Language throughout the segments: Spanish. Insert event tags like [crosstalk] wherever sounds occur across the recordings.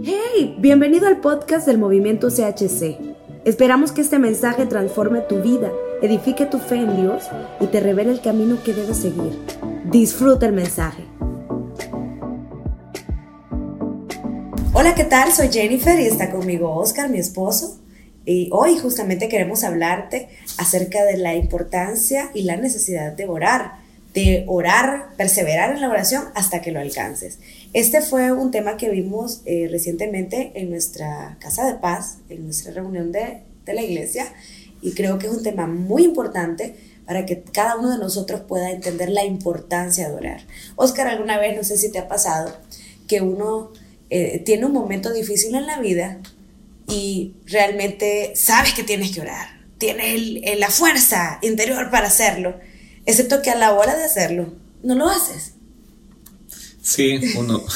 Hey, bienvenido al podcast del movimiento CHC. Esperamos que este mensaje transforme tu vida, edifique tu fe en Dios y te revele el camino que debes seguir. Disfruta el mensaje. Hola, ¿qué tal? Soy Jennifer y está conmigo Oscar, mi esposo. Y hoy justamente queremos hablarte acerca de la importancia y la necesidad de orar, de orar, perseverar en la oración hasta que lo alcances. Este fue un tema que vimos eh, recientemente en nuestra casa de paz, en nuestra reunión de, de la iglesia, y creo que es un tema muy importante para que cada uno de nosotros pueda entender la importancia de orar. Oscar, alguna vez, no sé si te ha pasado, que uno eh, tiene un momento difícil en la vida y realmente sabes que tienes que orar, tienes la fuerza interior para hacerlo, excepto que a la hora de hacerlo no lo haces. Sí, uno. [laughs]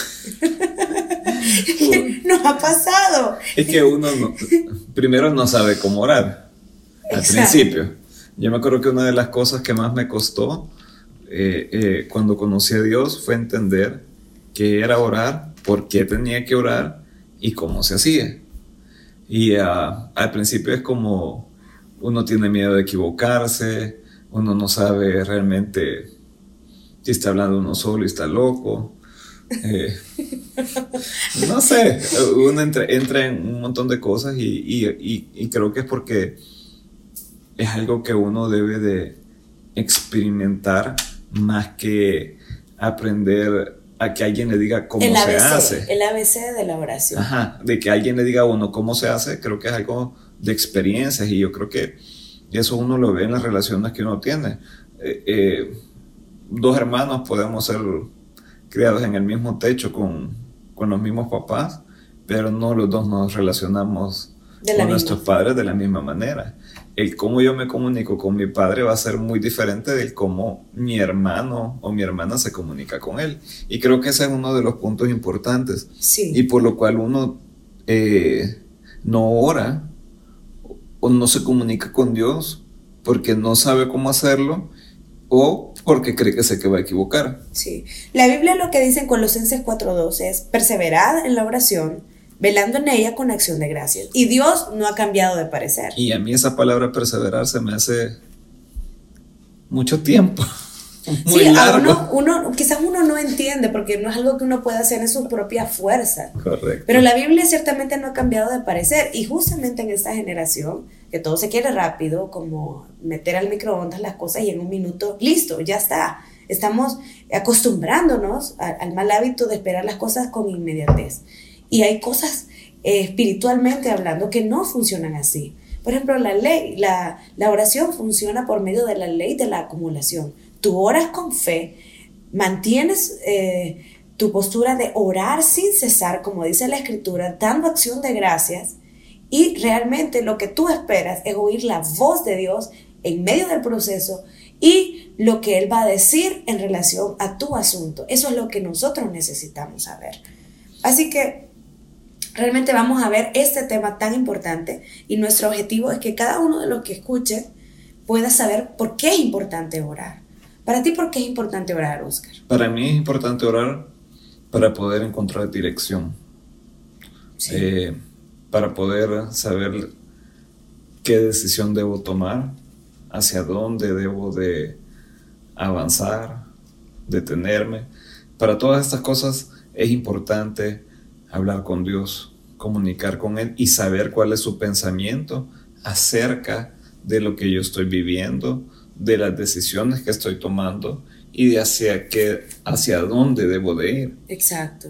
Nos ha pasado. Es que uno primero no sabe cómo orar al principio. Yo me acuerdo que una de las cosas que más me costó eh, eh, cuando conocí a Dios fue entender que era orar, por qué tenía que orar y cómo se hacía. Y ah, al principio es como uno tiene miedo de equivocarse, uno no sabe realmente si está hablando uno solo y está loco. Eh, [laughs] no sé, uno entra, en un montón de cosas y, creo que es porque es algo que uno debe de experimentar más que aprender a que alguien le diga cómo se hace. El ABC de la oración. Ajá, de que alguien le diga a uno cómo se hace, creo que es algo de experiencias y yo creo que eso uno lo ve en las relaciones que uno tiene. Eh, eh, dos hermanos podemos ser criados en el mismo techo con, con los mismos papás, pero no los dos nos relacionamos con nuestros padres de la misma manera. El cómo yo me comunico con mi padre va a ser muy diferente del cómo mi hermano o mi hermana se comunica con él. Y creo que ese es uno de los puntos importantes. Sí. Y por lo cual uno eh, no ora o no se comunica con Dios porque no sabe cómo hacerlo o porque cree que sé que va a equivocar. Sí. La Biblia lo que dice en Colosenses 4.12 es perseverad en la oración, velando en ella con acción de gracias. Y Dios no ha cambiado de parecer. Y a mí esa palabra perseverar se me hace mucho tiempo. Muy sí, largo. Uno, quizás uno no entiende porque no es algo que uno pueda hacer en su propia fuerza. Correcto. Pero la Biblia ciertamente no ha cambiado de parecer y justamente en esta generación que todo se quiere rápido, como meter al microondas las cosas y en un minuto, listo, ya está. Estamos acostumbrándonos al mal hábito de esperar las cosas con inmediatez. Y hay cosas eh, espiritualmente hablando que no funcionan así. Por ejemplo, la ley, la, la oración funciona por medio de la ley de la acumulación. Tú oras con fe, mantienes eh, tu postura de orar sin cesar, como dice la escritura, dando acción de gracias y realmente lo que tú esperas es oír la voz de Dios en medio del proceso y lo que Él va a decir en relación a tu asunto. Eso es lo que nosotros necesitamos saber. Así que realmente vamos a ver este tema tan importante y nuestro objetivo es que cada uno de los que escuche pueda saber por qué es importante orar. Para ti, ¿por qué es importante orar, Oscar? Para mí es importante orar para poder encontrar dirección. Sí. Eh, para poder saber qué decisión debo tomar, hacia dónde debo de avanzar, detenerme. Para todas estas cosas es importante hablar con Dios, comunicar con Él y saber cuál es su pensamiento acerca de lo que yo estoy viviendo, de las decisiones que estoy tomando y de hacia qué, hacia dónde debo de ir. Exacto.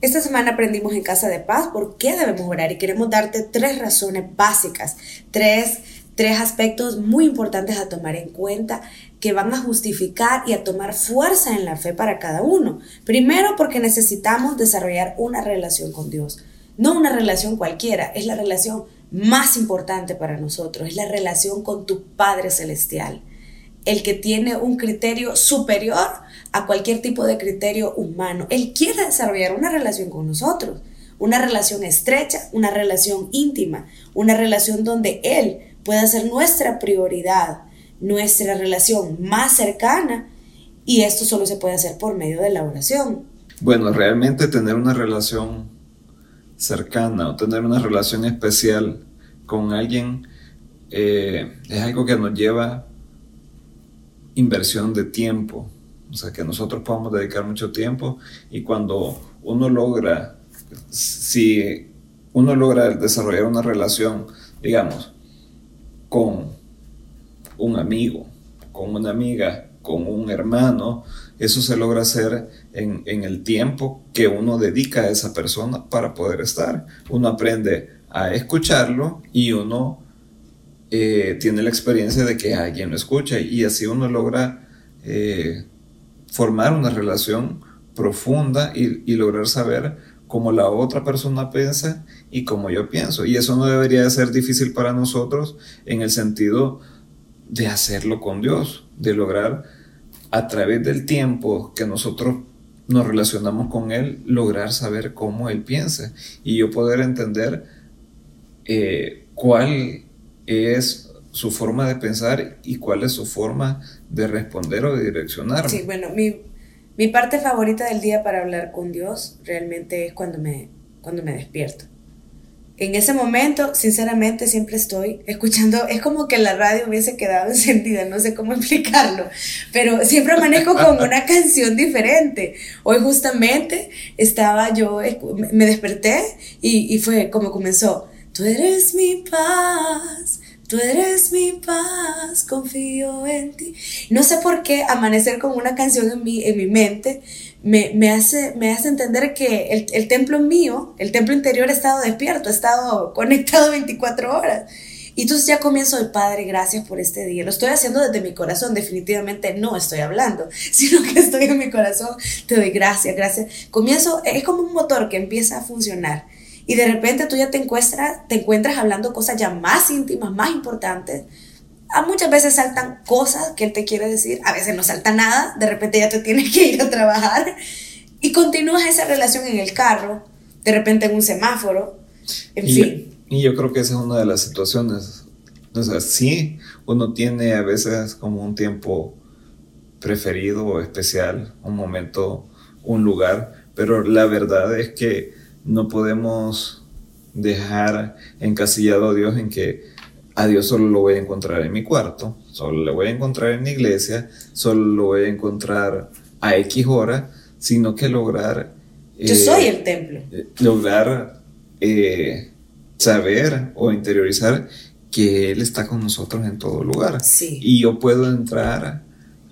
Esta semana aprendimos en Casa de Paz por qué debemos orar y queremos darte tres razones básicas, tres, tres aspectos muy importantes a tomar en cuenta que van a justificar y a tomar fuerza en la fe para cada uno. Primero porque necesitamos desarrollar una relación con Dios, no una relación cualquiera, es la relación más importante para nosotros, es la relación con tu Padre Celestial, el que tiene un criterio superior a cualquier tipo de criterio humano. Él quiere desarrollar una relación con nosotros, una relación estrecha, una relación íntima, una relación donde Él pueda ser nuestra prioridad, nuestra relación más cercana y esto solo se puede hacer por medio de la oración. Bueno, realmente tener una relación cercana o tener una relación especial con alguien eh, es algo que nos lleva inversión de tiempo. O sea, que nosotros podamos dedicar mucho tiempo y cuando uno logra, si uno logra desarrollar una relación, digamos, con un amigo, con una amiga, con un hermano, eso se logra hacer en, el tiempo que uno dedica a esa persona para poder estar. Uno aprende a escucharlo y uno eh, tiene la experiencia de que alguien lo escucha y así uno logra eh, formar una relación profunda y, lograr saber cómo la otra persona piensa y cómo yo pienso. Y eso no debería de ser difícil para nosotros en el sentido de hacerlo con Dios, de lograr a través del tiempo que nosotros nos relacionamos con Él, lograr saber cómo Él piensa y yo poder entender eh, cuál es su forma de pensar y cuál es su forma de responder o de direccionar. Sí, bueno, mi, mi parte favorita del día para hablar con Dios realmente es cuando me, cuando me despierto en ese momento, sinceramente, siempre estoy escuchando, es como que la radio hubiese quedado [laughs] encendida, no sé cómo explicarlo, pero siempre manejo con una [laughs] canción diferente. Hoy justamente estaba yo, me desperté y, y fue como comenzó, tú eres mi paz, Tú eres mi paz, confío en ti. No sé por qué amanecer con una canción en mi, en mi mente me, me, hace, me hace entender que el, el templo mío, el templo interior ha estado despierto, ha estado conectado 24 horas. Y entonces ya comienzo el Padre, gracias por este día. Lo estoy haciendo desde mi corazón, definitivamente no estoy hablando, [laughs] sino que estoy en mi corazón. Te doy gracias, gracias. Comienzo, es como un motor que empieza a funcionar y de repente tú ya te encuentras, te encuentras hablando cosas ya más íntimas, más importantes. A muchas veces saltan cosas que él te quiere decir, a veces no salta nada, de repente ya te tienes que ir a trabajar y continúas esa relación en el carro, de repente en un semáforo, en fin. Y yo creo que esa es una de las situaciones. O sea, sí, uno tiene a veces como un tiempo preferido o especial, un momento, un lugar, pero la verdad es que no podemos dejar encasillado a Dios en que a Dios solo lo voy a encontrar en mi cuarto, solo lo voy a encontrar en mi iglesia, solo lo voy a encontrar a X hora, sino que lograr... Yo soy el templo. Eh, lograr eh, saber o interiorizar que Él está con nosotros en todo lugar. Y yo puedo entrar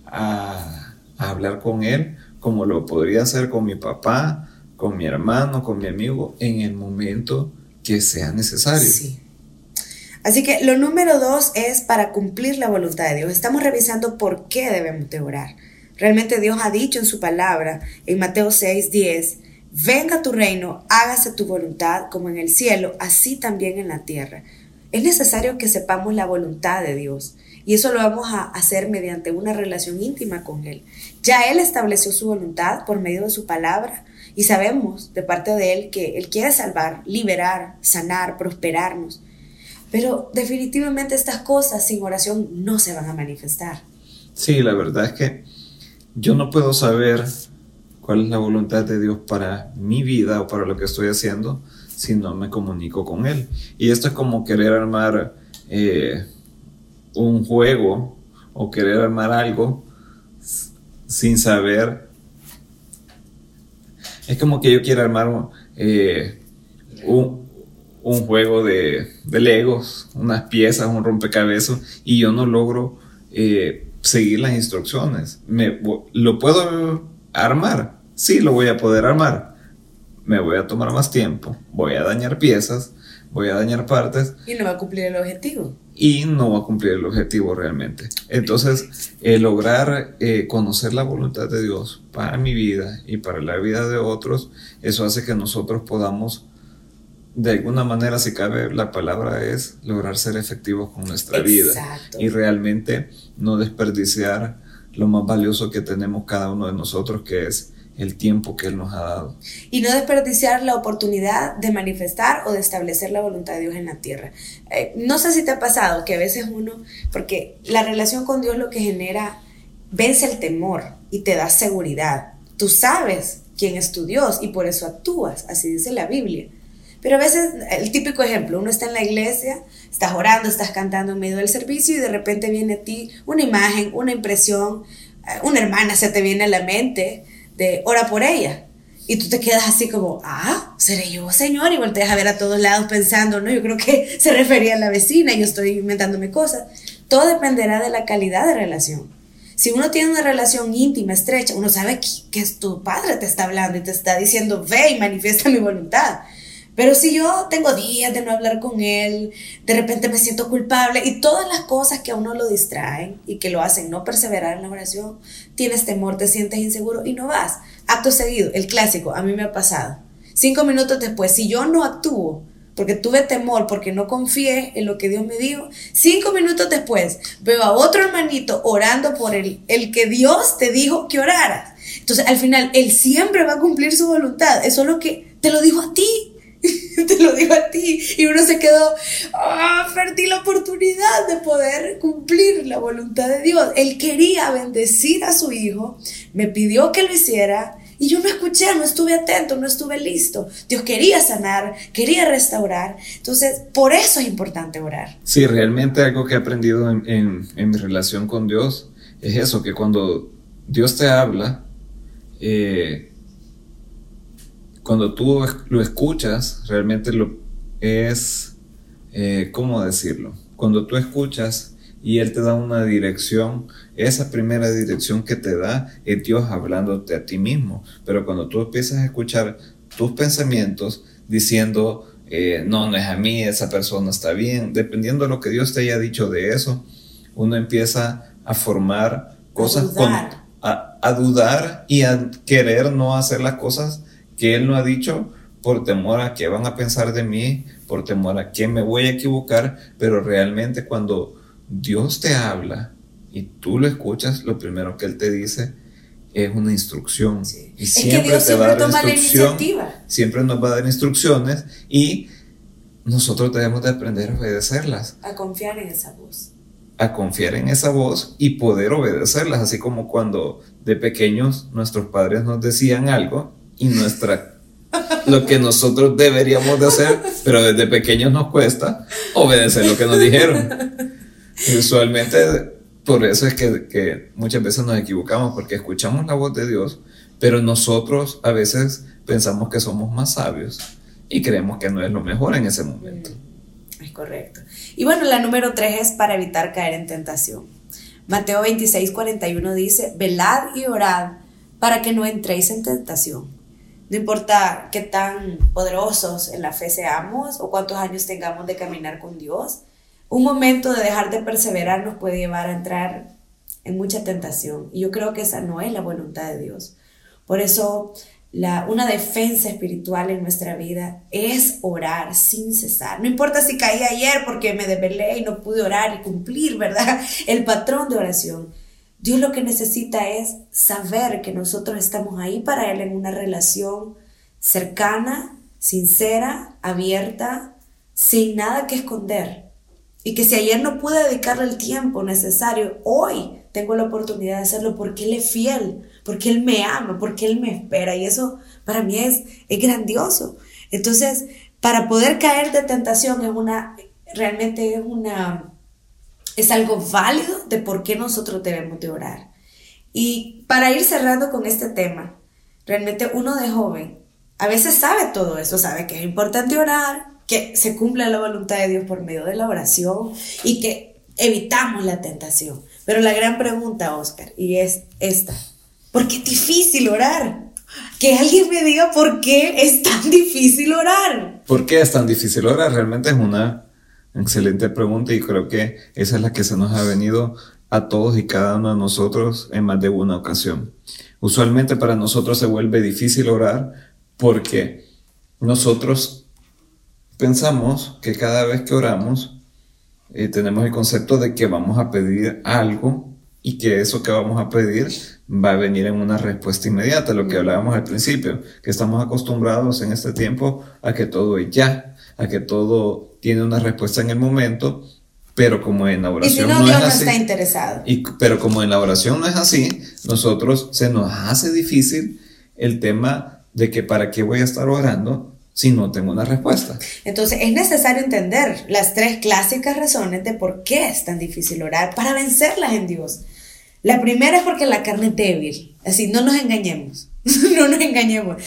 a, a hablar con Él como lo podría hacer con mi papá, con mi hermano, con mi amigo, en el momento que sea necesario. Sí. Así que lo número dos es para cumplir la voluntad de Dios. Estamos revisando por qué debemos de orar. Realmente Dios ha dicho en su palabra, en Mateo 6, 10, venga tu reino, hágase tu voluntad como en el cielo, así también en la tierra. Es necesario que sepamos la voluntad de Dios y eso lo vamos a hacer mediante una relación íntima con Él. Ya Él estableció su voluntad por medio de su palabra y sabemos de parte de Él que Él quiere salvar, liberar, sanar, prosperarnos. Pero definitivamente estas cosas sin oración no se van a manifestar. Sí, la verdad es que yo no puedo saber cuál es la voluntad de Dios para mi vida o para lo que estoy haciendo si no me comunico con Él. Y esto es como querer armar eh, un juego o querer armar algo sin saber es como que yo quiero armar eh, un, juego de, Legos, unas piezas, un rompecabezas, y yo no logro eh, seguir las instrucciones. Me, ¿Lo puedo armar? Sí, lo voy a poder armar. Me voy a tomar más tiempo, voy a dañar piezas, voy a dañar partes. Y no va a cumplir el objetivo y no va a cumplir el objetivo realmente. Entonces, lograr eh, conocer la voluntad de Dios para mi vida y para la vida de otros, eso hace que nosotros podamos, de alguna manera, si cabe, la palabra es lograr ser efectivos con nuestra vida y realmente no desperdiciar lo más valioso que tenemos cada uno de nosotros, que es el tiempo que Él nos ha dado. Y no desperdiciar la oportunidad de manifestar o de establecer la voluntad de Dios en la tierra. Eh, no sé si te ha pasado que a veces uno, porque la relación con Dios lo que genera, vence el temor y te da seguridad. Tú sabes quién es tu Dios y por eso actúas, así dice la Biblia. Pero a veces, el típico ejemplo, uno está en la iglesia, estás orando, estás cantando en medio del servicio y de repente viene a ti una imagen, una impresión, eh, una hermana se te viene a la mente de ora por ella. Y tú te quedas así como, ah, seré yo, señor, y volteas a ver a todos lados pensando, no, yo creo que [laughs] se refería a la vecina, yo estoy inventándome cosas. Todo dependerá de la calidad de relación. Si uno tiene una relación íntima, estrecha, uno sabe que, que tu padre te está hablando y te está diciendo, ve y manifiesta mi voluntad. Pero si yo tengo días de no hablar con él, de repente me siento culpable y todas las cosas que a uno lo distraen y que lo hacen no perseverar en la oración, tienes temor, te sientes inseguro y no vas. Acto seguido, el clásico, a mí me ha pasado. Cinco minutos después, si yo no actúo porque tuve temor, porque no confié en lo que Dios me dijo, cinco minutos después veo a otro hermanito orando por el, el que Dios te dijo que oraras. Entonces, al final, Él siempre va a cumplir su voluntad. Eso es lo que te lo dijo a ti. [laughs] te lo digo a ti. Y uno se quedó, ah, perdí la oportunidad de poder cumplir la voluntad de Dios. Él quería bendecir a su hijo, me pidió que lo hiciera. Y yo no escuché, no estuve atento, no estuve listo. Dios quería sanar, quería restaurar. Entonces, por eso es importante orar. Sí, realmente algo que he aprendido en, en, mi relación con Dios es eso, que cuando Dios te habla, eh, cuando tú lo escuchas, realmente lo es, eh, ¿cómo decirlo? Cuando tú escuchas y Él te da una dirección, esa primera dirección que te da es Dios hablándote a ti mismo. Pero cuando tú empiezas a escuchar tus pensamientos diciendo, eh, no, no es a mí, esa persona está bien, dependiendo de lo que Dios te haya dicho de eso, uno empieza a formar cosas, a dudar y a querer no hacer las cosas que Él no ha dicho por temor a qué van a pensar de mí, por temor a que me voy a equivocar, pero realmente cuando Dios te habla y tú lo escuchas, lo primero que Él te dice es una instrucción. Y siempre te va a dar instrucción, siempre nos va a dar instrucciones y nosotros debemos de aprender a obedecerlas. A confiar en esa voz. A confiar en esa voz y poder obedecerlas, así como cuando de pequeños nuestros padres nos decían algo y nuestra lo que nosotros deberíamos de hacer, pero desde pequeños nos cuesta obedecer lo que nos dijeron. usualmente por eso es que, que, muchas veces nos equivocamos, porque escuchamos la voz de Dios, pero nosotros a veces pensamos que somos más sabios y creemos que no es lo mejor en ese momento. Es correcto. Y bueno, la número tres es para evitar caer en tentación. Mateo 26, 41 dice, velad y orad para que no entréis en tentación. No importa qué tan poderosos en la fe seamos o cuántos años tengamos de caminar con Dios, un momento de dejar de perseverar nos puede llevar a entrar en mucha tentación. Y yo creo que esa no es la voluntad de Dios. Por eso, la, una defensa espiritual en nuestra vida es orar sin cesar. No importa si caí ayer porque me desvelé y no pude orar y cumplir, ¿verdad? [laughs] El patrón de oración. Dios lo que necesita es saber que nosotros estamos ahí para Él en una relación cercana, sincera, abierta, sin nada que esconder. Y que si ayer no pude dedicarle el tiempo necesario, hoy tengo la oportunidad de hacerlo porque Él es fiel, porque Él me ama, porque Él me espera. Y eso para mí es, es grandioso. Entonces, para poder caer de tentación es una, realmente es una es algo válido de por qué nosotros debemos de orar. Y para ir cerrando con este tema, realmente uno de joven a veces sabe todo eso, sabe que es importante orar, que se cumpla la voluntad de Dios por medio de la oración y que evitamos la tentación. Pero la gran pregunta, Oscar, y es esta, ¿por qué es difícil orar? Que alguien me diga por qué es tan [laughs] difícil orar. ¿Por qué es tan difícil orar? Realmente es una Excelente pregunta y creo que esa es la que se nos ha venido a todos y cada uno de nosotros en más de una ocasión. Usualmente para nosotros se vuelve difícil orar porque nosotros pensamos que cada vez que oramos eh, tenemos el concepto de que vamos a pedir algo y que eso que vamos a pedir va a venir en una respuesta inmediata, lo que hablábamos al principio, que estamos acostumbrados en este tiempo a que todo es ya, a que todo tiene una respuesta en el momento, pero como en la oración no, es así, está interesado. Y, pero como en la oración no es así, nosotros se nos hace difícil el tema de que para qué voy a estar orando si no tengo una respuesta. Entonces es necesario entender las tres clásicas razones de por qué es tan difícil orar para vencerlas en Dios. La primera es porque la carne es débil. Así, no nos engañemos. [laughs] no nos engañemos.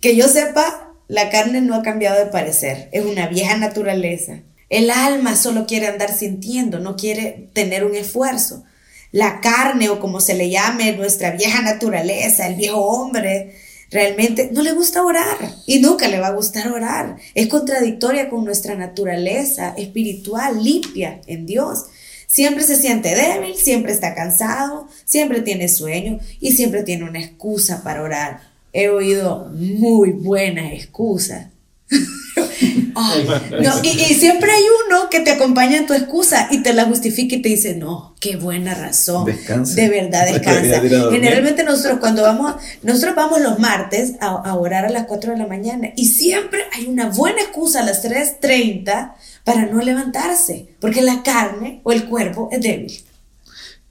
Que yo sepa, la carne no ha cambiado de parecer. Es una vieja naturaleza. El alma solo quiere andar sintiendo, no quiere tener un esfuerzo. La carne, o como se le llame, nuestra vieja naturaleza, el viejo hombre, realmente no le gusta orar y nunca le va a gustar orar. Es contradictoria con nuestra naturaleza espiritual limpia en Dios. Siempre se siente débil, siempre está cansado, siempre tiene sueño y siempre tiene una excusa para orar. He oído muy buenas excusas. [laughs] y, siempre hay uno que te acompaña en tu excusa y te la justifica y te dice, no, qué buena razón. De verdad, [laughs] descansa. Generalmente nosotros cuando vamos, nosotros vamos los martes a, a, orar a las 4 de la mañana y siempre hay una buena excusa a las 3.30 para no levantarse, porque la carne o el cuerpo es débil.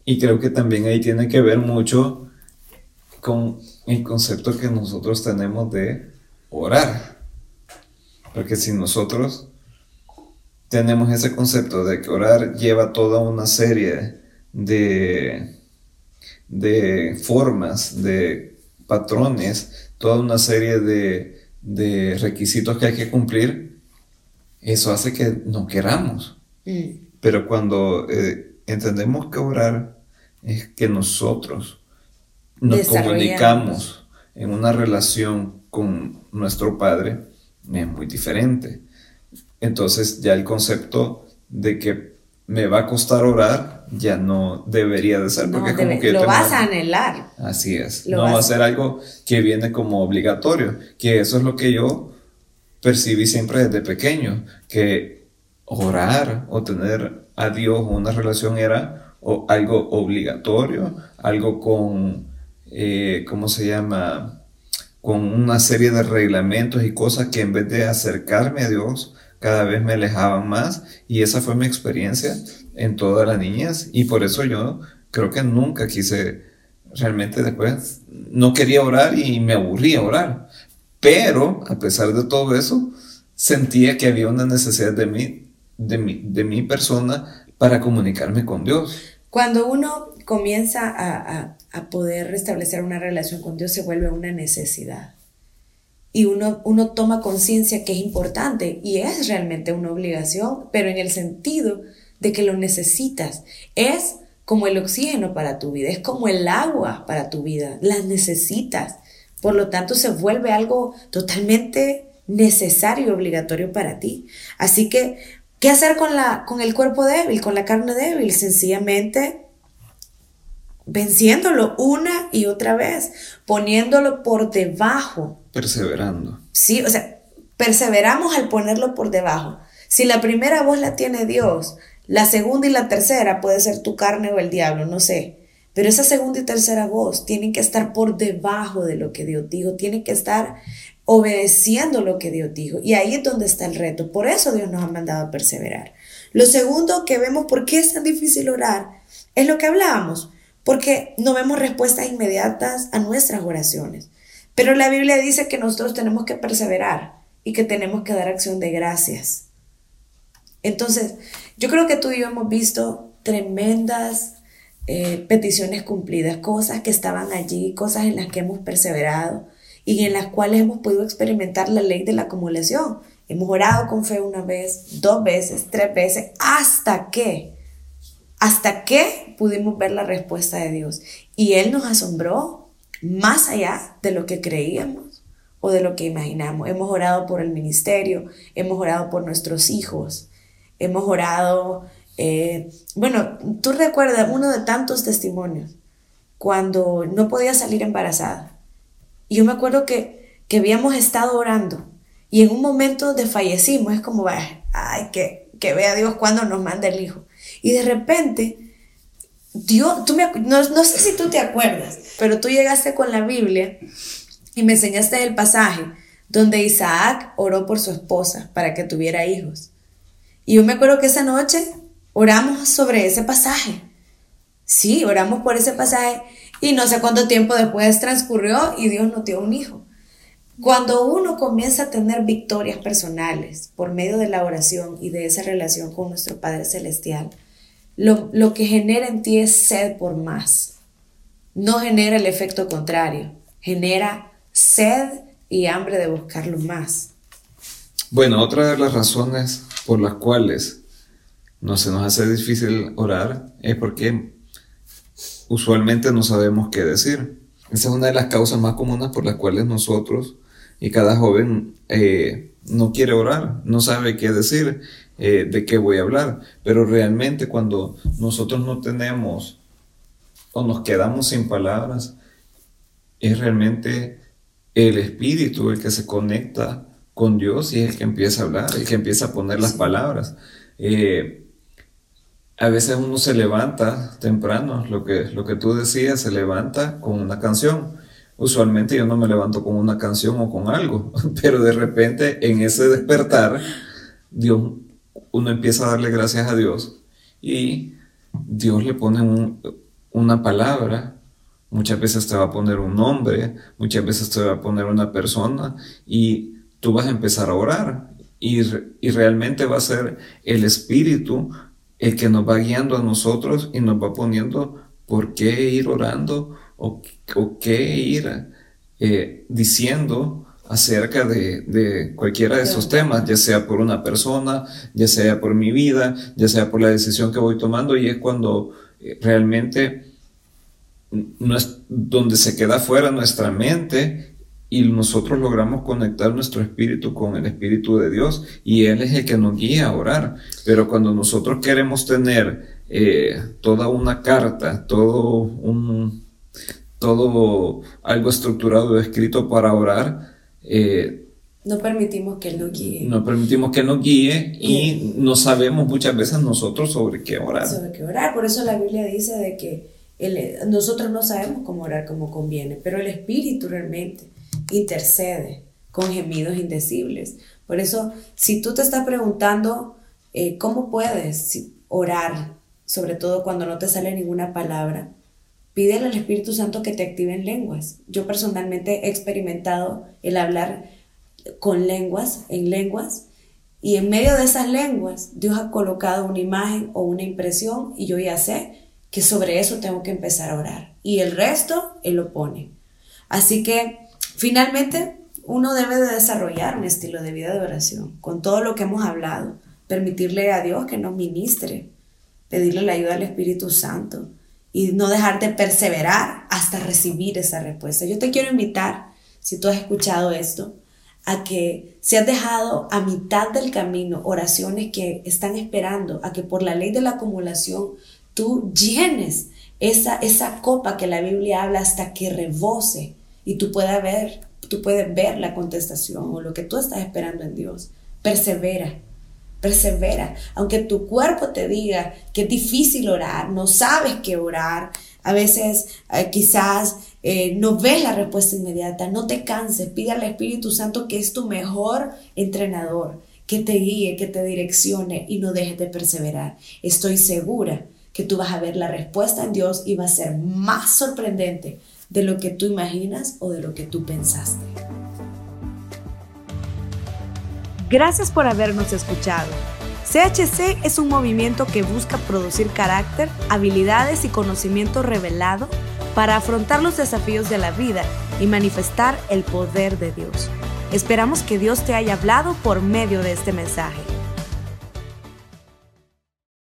Y creo que también ahí tiene que ver mucho con el concepto que nosotros tenemos de orar. Porque si nosotros tenemos ese concepto de que orar lleva toda una serie de, de formas, de patrones, toda una serie de, requisitos que hay que cumplir, eso hace que no queramos. Mm. Pero cuando eh, entendemos que orar es que nosotros nos comunicamos en una relación con nuestro Padre, es muy diferente. Entonces ya el concepto de que me va a costar orar ya no debería de ser porque como que lo vas a anhelar. Así es. no va a ser algo que viene como obligatorio, que eso es lo que yo percibí siempre desde pequeño, que orar o tener a Dios una relación era o algo obligatorio, algo con, eh, ¿cómo se llama? con una serie de reglamentos y cosas que en vez de acercarme a Dios, cada vez me alejaban más y esa fue mi experiencia en todas las niñas y por eso yo creo que nunca quise realmente después, no quería orar y me aburría orar, pero a pesar de todo eso, sentía que había una necesidad de mí, de mi, de mi persona para comunicarme con Dios. Cuando uno comienza a, poder restablecer una relación con Dios, se vuelve una necesidad. Y uno, uno toma conciencia que es importante y es realmente una obligación, pero en el sentido de que lo necesitas. Es como el oxígeno para tu vida, es como el agua para tu vida, las necesitas. Por lo tanto, se vuelve algo totalmente necesario y obligatorio para ti. Así que, ¿qué hacer con, la, con el cuerpo débil, con la carne débil? Sencillamente venciéndolo una y otra vez, poniéndolo por debajo. Perseverando. Sí, o sea, perseveramos al ponerlo por debajo. Si la primera voz la tiene Dios, la segunda y la tercera puede ser tu carne o el diablo, no sé. Pero esa segunda y tercera voz tienen que estar por debajo de lo que Dios dijo, tienen que estar obedeciendo lo que Dios dijo. Y ahí es donde está el reto. Por eso Dios nos ha mandado a perseverar. Lo segundo que vemos por qué es tan difícil orar es lo que hablábamos porque no vemos respuestas inmediatas a nuestras oraciones. Pero la Biblia dice que nosotros tenemos que perseverar y que tenemos que dar acción de gracias. Entonces, yo creo que tú y yo hemos visto tremendas eh, peticiones cumplidas, cosas que estaban allí, cosas en las que hemos perseverado y en las cuales hemos podido experimentar la ley de la acumulación. Hemos orado con fe una vez, dos veces, tres veces, hasta que hasta que pudimos ver la respuesta de Dios. Y Él nos asombró más allá de lo que creíamos o de lo que imaginamos. Hemos orado por el ministerio, hemos orado por nuestros hijos, hemos orado, eh, bueno, tú recuerdas uno de tantos testimonios cuando no podía salir embarazada. Y yo me acuerdo que, que habíamos estado orando y en un momento de fallecimos, es como, ay, que, que vea Dios cuando nos manda el hijo. Y de repente, Dios, tú me, no, no sé si tú te acuerdas, pero tú llegaste con la Biblia y me enseñaste el pasaje donde Isaac oró por su esposa para que tuviera hijos. Y yo me acuerdo que esa noche oramos sobre ese pasaje. Sí, oramos por ese pasaje y no sé cuánto tiempo después transcurrió y Dios nos dio un hijo. Cuando uno comienza a tener victorias personales por medio de la oración y de esa relación con nuestro Padre Celestial, lo, lo que genera en ti es sed por más. No genera el efecto contrario, genera sed y hambre de buscarlo más. Bueno, otra de las razones por las cuales no se nos hace difícil orar es porque usualmente no sabemos qué decir. Esa es una de las causas más comunes por las cuales nosotros y cada joven eh, no quiere orar, no sabe qué decir, eh, de qué voy a hablar. Pero realmente cuando nosotros no tenemos o nos quedamos sin palabras, es realmente el Espíritu el que se conecta con Dios y es el que empieza a hablar, el que empieza a poner las palabras. Eh, a veces uno se levanta temprano, lo que, lo que tú decías, se levanta con una canción. Usualmente yo no me levanto con una canción o con algo, [laughs] pero de repente en ese despertar, Dios, uno empieza a darle gracias a Dios y Dios le pone una palabra. Muchas veces te va a poner un nombre, muchas veces te va a poner una persona y tú vas a empezar a orar y, y realmente va a ser el Espíritu el que nos va guiando a nosotros y nos va poniendo por qué ir orando o, qué ir eh, diciendo acerca de, cualquiera de esos temas, ya sea por una persona, ya sea por mi vida, ya sea por la decisión que voy tomando, y es cuando eh, realmente no es donde se queda fuera nuestra mente y nosotros logramos conectar nuestro espíritu con el espíritu de Dios y Él es el que nos guía a orar. Pero cuando nosotros queremos tener eh, toda una carta, todo un todo algo estructurado, escrito para orar, eh, no permitimos que Él nos guíe. No permitimos que nos guíe y no sabemos muchas veces nosotros sobre qué orar. Sobre qué orar. Por eso la Biblia dice de que nosotros no sabemos cómo orar como conviene, pero el Espíritu realmente intercede con gemidos indecibles. Por eso, si tú te estás preguntando eh, cómo puedes orar, sobre todo cuando no te sale ninguna palabra, pídele al Espíritu Santo que te active en lenguas. Yo personalmente he experimentado el hablar con lenguas, en lenguas, y en medio de esas lenguas Dios ha colocado una imagen o una impresión y yo ya sé que sobre eso tengo que empezar a orar. Y el resto Él lo pone. Así que Finalmente, uno debe de desarrollar un estilo de vida de oración, con todo lo que hemos hablado, permitirle a Dios que nos ministre, pedirle la ayuda del Espíritu Santo y no dejar de perseverar hasta recibir esa respuesta. Yo te quiero invitar, si tú has escuchado esto, a que si has dejado a mitad del camino oraciones que están esperando a que por la ley de la acumulación tú llenes esa, esa copa que la Biblia habla hasta que rebose y tú puedes ver, tú puedes ver la contestación o lo que tú estás esperando en Dios. Persevera, persevera. Aunque tu cuerpo te diga que es difícil orar, no sabes qué orar, a veces eh, quizás eh, no ves la respuesta inmediata, no te canses, pide al Espíritu Santo que es tu mejor entrenador, que te guíe, que te direccione y no dejes de perseverar. Estoy segura que tú vas a ver la respuesta en Dios y va a ser más sorprendente de lo que tú imaginas o de lo que tú pensaste. Gracias por habernos escuchado. CHC es un movimiento que busca producir carácter, habilidades y conocimiento revelado para afrontar los desafíos de la vida y manifestar el poder de Dios. Esperamos que Dios te haya hablado por medio de este mensaje.